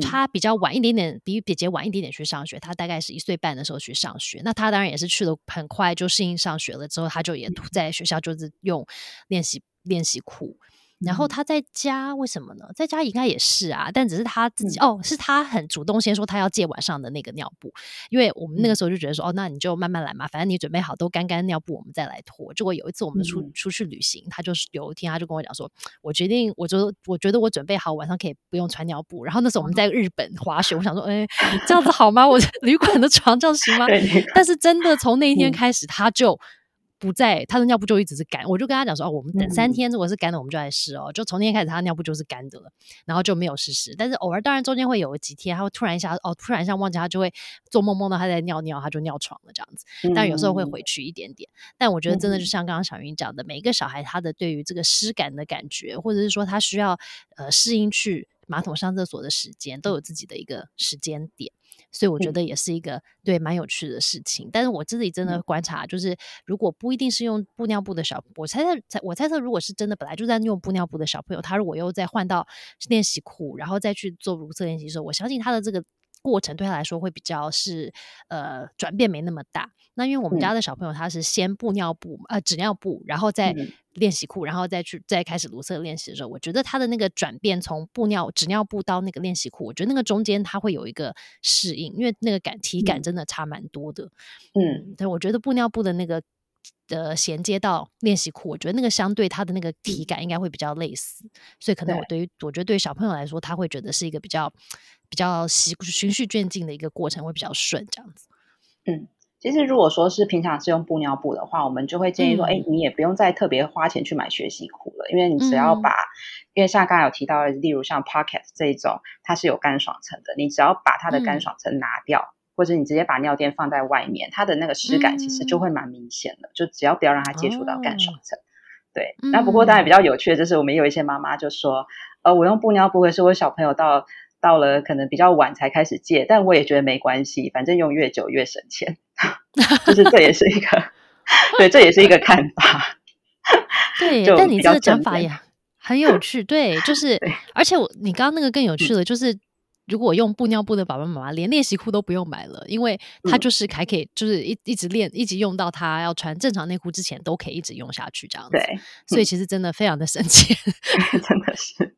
他比较晚一点点，比姐姐晚一点点去上学。他大概是一岁半的时候去上学。那他当然也是去了很快就适应上学了之后，他就也在学校就是用练习练习裤。然后他在家为什么呢？在家应该也是啊，但只是他自己哦，是他很主动先说他要借晚上的那个尿布，因为我们那个时候就觉得说哦，那你就慢慢来嘛，反正你准备好都干干尿布，我们再来脱。结果有一次我们出出去旅行，他就是有一天他就跟我讲说，我决定，我就我觉得我准备好晚上可以不用穿尿布。然后那时候我们在日本滑雪，我想说，哎，这样子 好吗？我旅馆的床这样行吗？但是真的从那一天开始，他就。不在，他的尿布就一直是干，我就跟他讲说哦，我们等三天，如果是干的，我们就来试哦。就从那天开始，他的尿布就是干的了，然后就没有试试。但是偶尔，当然中间会有几天，他会突然一下哦，突然一下忘记，他就会做梦梦到他在尿尿，他就尿床了这样子。但有时候会回去一点点。但我觉得真的就像刚刚小云讲的，每一个小孩他的对于这个湿感的感觉，或者是说他需要呃适应去马桶上厕所的时间都有自己的一个时间点，所以我觉得也是一个对蛮有趣的事情。但是我自己真的观察，就是如果不一定是用布尿布的小，我猜测，我猜测，如果是真的本来就在用布尿布的小朋友，他如果又再换到练习裤，然后再去做如厕练习的时候，我相信他的这个。过程对他来说会比较是呃转变没那么大。那因为我们家的小朋友他是先布尿布呃纸尿布，然后再练习裤，然后再去再开始卢瑟练习的时候，我觉得他的那个转变从布尿纸尿布到那个练习裤，我觉得那个中间他会有一个适应，因为那个感体感真的差蛮多的。嗯，但我觉得布尿布的那个的衔接到练习裤，我觉得那个相对他的那个体感应该会比较类似，所以可能我对于我觉得对于小朋友来说，他会觉得是一个比较。比较习循序渐进的一个过程会比较顺，这样子。嗯，其实如果说是平常是用布尿布的话，我们就会建议说，哎，你也不用再特别花钱去买学习裤了，因为你只要把，因为像刚才有提到的，例如像 Pocket 这一种，它是有干爽层的，你只要把它的干爽层拿掉，或者你直接把尿垫放在外面，它的那个湿感其实就会蛮明显的，就只要不要让它接触到干爽层。对，那不过当然比较有趣的就是，我们有一些妈妈就说，呃，我用布尿布，可是我小朋友到。到了可能比较晚才开始戒，但我也觉得没关系，反正用越久越省钱，就是这也是一个，对，这也是一个看法。对，但你这个讲法也很有趣。对，就是，而且我你刚刚那个更有趣了，就是如果用布尿布的爸爸妈妈，连练习裤都不用买了，因为他就是还可以，就是一一直练，一直用到他要穿正常内裤之前，都可以一直用下去这样子。对，所以其实真的非常的省钱，真的是。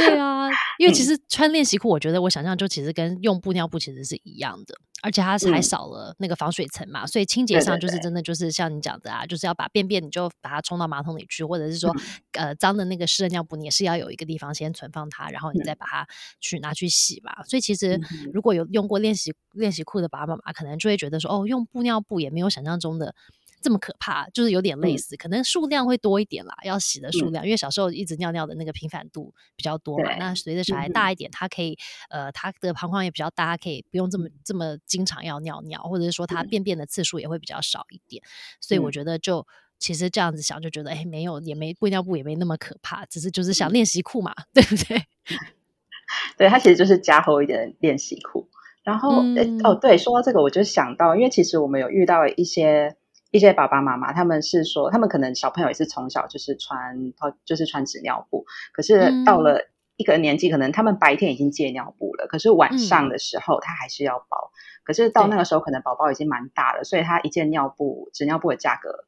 对啊，因为其实穿练习裤，我觉得我想象就其实跟用布尿布其实是一样的，而且它还少了那个防水层嘛，所以清洁上就是真的就是像你讲的啊，就是要把便便你就把它冲到马桶里去，或者是说呃脏的那个湿的尿布，你也是要有一个地方先存放它，然后你再把它去拿去洗嘛。所以其实如果有用过练习练习裤的爸爸妈妈，可能就会觉得说哦，用布尿布也没有想象中的。这么可怕，就是有点类似，可能数量会多一点啦，要洗的数量，因为小时候一直尿尿的那个频繁度比较多嘛。那随着小孩大一点，他可以呃，他的膀胱也比较大，可以不用这么这么经常要尿尿，或者是说他便便的次数也会比较少一点。所以我觉得就其实这样子想，就觉得哎，没有也没布尿布也没那么可怕，只是就是想练习裤嘛，对不对？对，它其实就是加厚一点的练习裤。然后哦，对，说到这个，我就想到，因为其实我们有遇到一些。一些爸爸妈妈，他们是说，他们可能小朋友也是从小就是穿，就是穿纸尿布，可是到了一个年纪，可能他们白天已经戒尿布了，可是晚上的时候他还是要包。可是到那个时候，可能宝宝已经蛮大了，所以他一件尿布纸尿布的价格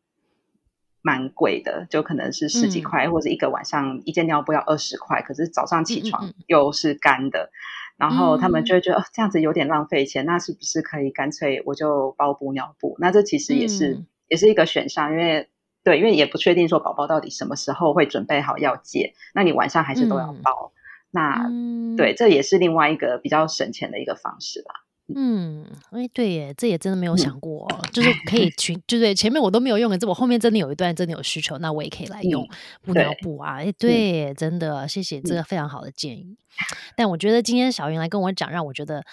蛮贵的，就可能是十几块，或者一个晚上一件尿布要二十块，可是早上起床又是干的，然后他们就会觉得这样子有点浪费钱，那是不是可以干脆我就包布尿布？那这其实也是。也是一个选项，因为对，因为也不确定说宝宝到底什么时候会准备好要戒，那你晚上还是都要包。那对，这也是另外一个比较省钱的一个方式吧。嗯，哎，对耶，这也真的没有想过，就是可以去，就是前面我都没有用的，这我后面真的有一段真的有需求，那我也可以来用布尿布啊。哎，对，真的谢谢这个非常好的建议。但我觉得今天小云来跟我讲，让我觉得。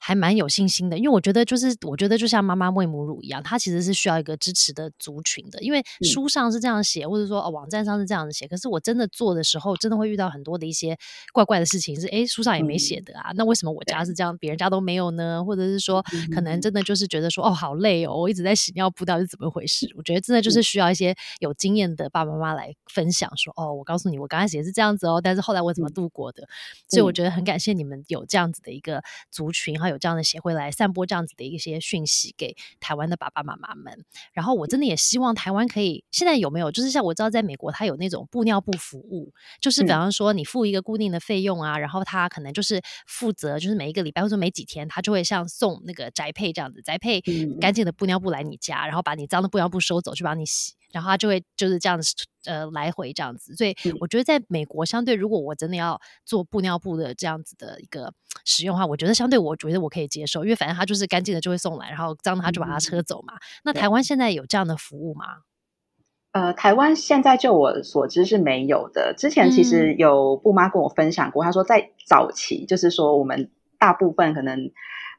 还蛮有信心的，因为我觉得就是，我觉得就像妈妈喂母乳一样，它其实是需要一个支持的族群的。因为书上是这样写，或者说哦网站上是这样子写，可是我真的做的时候，真的会遇到很多的一些怪怪的事情，是哎书上也没写的啊，那为什么我家是这样，别人家都没有呢？或者是说，可能真的就是觉得说哦好累哦，我一直在洗尿布，到底是怎么回事？我觉得真的就是需要一些有经验的爸爸妈妈来分享，说哦，我告诉你，我刚开始也是这样子哦，但是后来我怎么度过的？所以我觉得很感谢你们有这样子的一个族群，还有这样的协会来散播这样子的一些讯息给台湾的爸爸妈妈们。然后我真的也希望台湾可以，现在有没有？就是像我知道在美国，它有那种布尿布服务，就是比方说你付一个固定的费用啊，然后他可能就是负责，就是每一个礼拜或者每几天，他就会像送那个宅配这样子，宅配干净的布尿布来你家，然后把你脏的布尿布收走去帮你洗。然后他就会就是这样子，呃，来回这样子。所以我觉得在美国，相对如果我真的要做布尿布的这样子的一个使用的话，我觉得相对我觉得我可以接受，因为反正他就是干净的就会送来，然后脏的他就把它车走嘛。那台湾现在有这样的服务吗？呃，台湾现在就我所知是没有的。之前其实有布妈跟我分享过，她说在早期就是说我们大部分可能。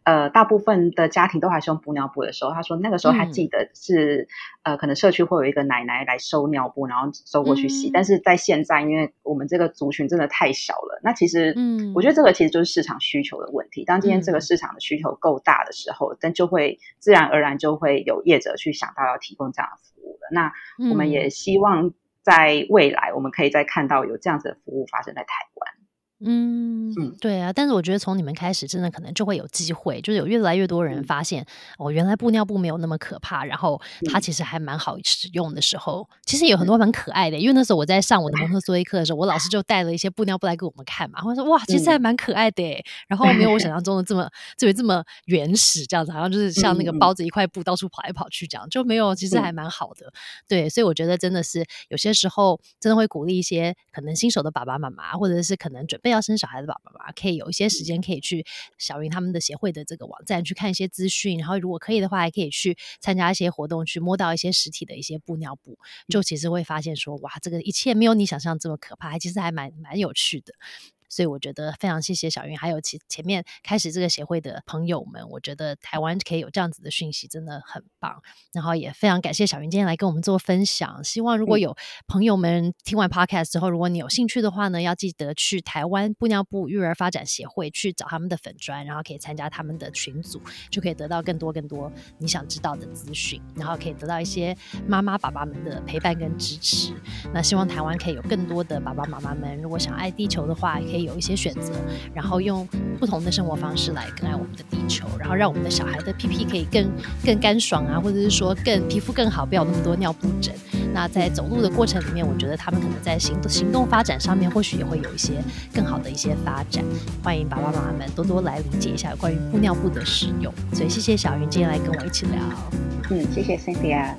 呃，大部分的家庭都还是用布尿布的时候，他说那个时候他记得是呃，可能社区会有一个奶奶来收尿布，然后收过去洗。但是在现在，因为我们这个族群真的太小了，那其实，嗯，我觉得这个其实就是市场需求的问题。当今天这个市场的需求够大的时候，但就会自然而然就会有业者去想到要提供这样的服务了。那我们也希望在未来，我们可以再看到有这样子的服务发生在台湾。嗯对啊，但是我觉得从你们开始，真的可能就会有机会，就是有越来越多人发现哦，原来布尿布没有那么可怕，然后它其实还蛮好使用的时候，其实有很多蛮可爱的。因为那时候我在上我的蒙特梭利课的时候，我老师就带了一些布尿布来给我们看嘛，我说哇，其实还蛮可爱的，然后没有我想象中的这么 这么这么原始，这样子好像就是像那个包。着一块布到处跑来跑去这样，就没有，其实还蛮好的。对，所以我觉得真的是有些时候真的会鼓励一些可能新手的爸爸妈妈，或者是可能准备。要生小孩的爸爸妈妈可以有一些时间，可以去小云他们的协会的这个网站去看一些资讯，然后如果可以的话，还可以去参加一些活动，去摸到一些实体的一些布尿布，就其实会发现说，哇，这个一切没有你想象这么可怕，还其实还蛮蛮有趣的。所以我觉得非常谢谢小云，还有前前面开始这个协会的朋友们，我觉得台湾可以有这样子的讯息，真的很棒。然后也非常感谢小云今天来跟我们做分享。希望如果有朋友们听完 podcast 之后，如果你有兴趣的话呢，要记得去台湾布尿布育儿发展协会去找他们的粉砖，然后可以参加他们的群组，就可以得到更多更多你想知道的资讯，然后可以得到一些妈妈爸爸们的陪伴跟支持。那希望台湾可以有更多的爸爸妈妈们，如果想爱地球的话，可有一些选择，然后用不同的生活方式来更爱我们的地球，然后让我们的小孩的屁屁可以更更干爽啊，或者是说更皮肤更好，不要那么多尿布疹。那在走路的过程里面，我觉得他们可能在行动行动发展上面，或许也会有一些更好的一些发展。欢迎爸爸妈妈们多多来理解一下关于布尿布的使用。所以谢谢小云今天来跟我一起聊。嗯，谢谢 Cynthia。